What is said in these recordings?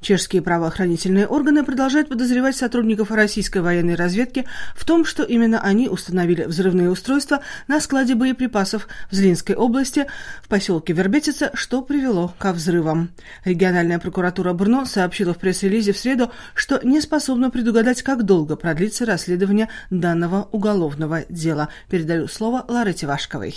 Чешские правоохранительные органы продолжают подозревать сотрудников российской военной разведки в том, что именно они установили взрывные устройства на складе боеприпасов в Злинской области в поселке Вербетица, что привело ко взрывам. Региональная прокуратура Брно сообщила в пресс-релизе в среду, что не способна предугадать, как долго продлится расследование данного уголовного дела. Передаю слово Ларете Вашковой.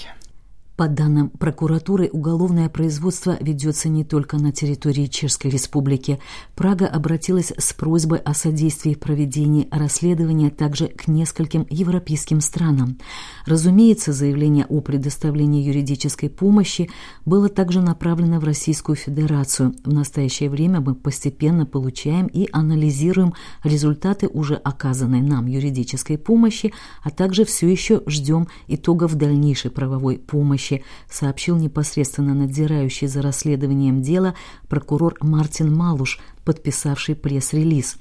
По данным прокуратуры, уголовное производство ведется не только на территории Чешской Республики. Прага обратилась с просьбой о содействии проведении расследования также к нескольким европейским странам. Разумеется, заявление о предоставлении юридической помощи было также направлено в Российскую Федерацию. В настоящее время мы постепенно получаем и анализируем результаты уже оказанной нам юридической помощи, а также все еще ждем итогов дальнейшей правовой помощи помощи, сообщил непосредственно надзирающий за расследованием дела прокурор Мартин Малуш, подписавший пресс-релиз.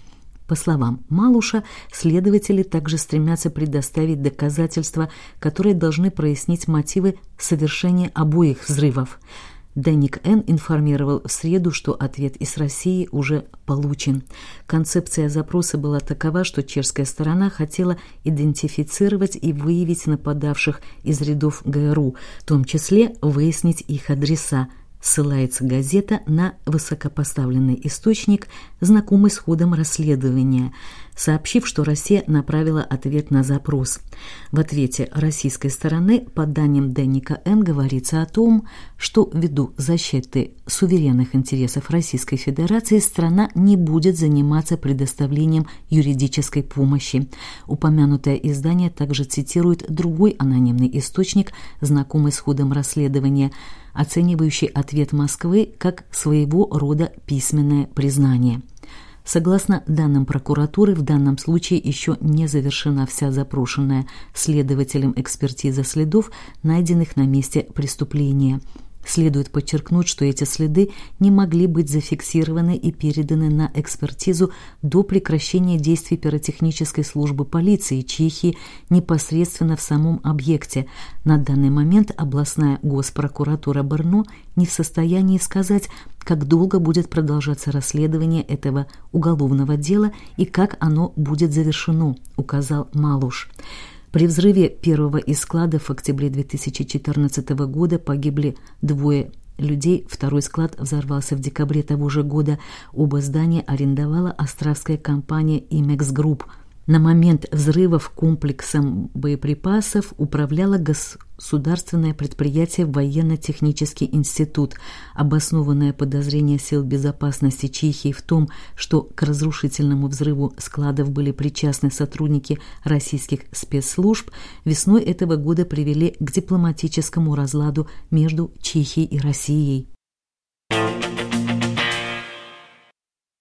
По словам Малуша, следователи также стремятся предоставить доказательства, которые должны прояснить мотивы совершения обоих взрывов. Даник Н. информировал в среду, что ответ из России уже получен. Концепция запроса была такова, что чешская сторона хотела идентифицировать и выявить нападавших из рядов ГРУ, в том числе выяснить их адреса – ссылается газета на высокопоставленный источник, знакомый с ходом расследования, сообщив, что Россия направила ответ на запрос. В ответе российской стороны, по данным Денника Н, говорится о том, что ввиду защиты суверенных интересов Российской Федерации страна не будет заниматься предоставлением юридической помощи. Упомянутое издание также цитирует другой анонимный источник, знакомый с ходом расследования – оценивающий ответ Москвы как своего рода письменное признание. Согласно данным прокуратуры, в данном случае еще не завершена вся запрошенная следователем экспертиза следов, найденных на месте преступления – Следует подчеркнуть, что эти следы не могли быть зафиксированы и переданы на экспертизу до прекращения действий пиротехнической службы полиции Чехии непосредственно в самом объекте. На данный момент областная госпрокуратура Брно не в состоянии сказать, как долго будет продолжаться расследование этого уголовного дела и как оно будет завершено, указал Малуш. При взрыве первого из складов в октябре 2014 года погибли двое людей. Второй склад взорвался в декабре того же года. Оба здания арендовала австралийская компания «Imex Group». На момент взрывов комплексом боеприпасов управляло государственное предприятие «Военно-технический институт». Обоснованное подозрение сил безопасности Чехии в том, что к разрушительному взрыву складов были причастны сотрудники российских спецслужб, весной этого года привели к дипломатическому разладу между Чехией и Россией.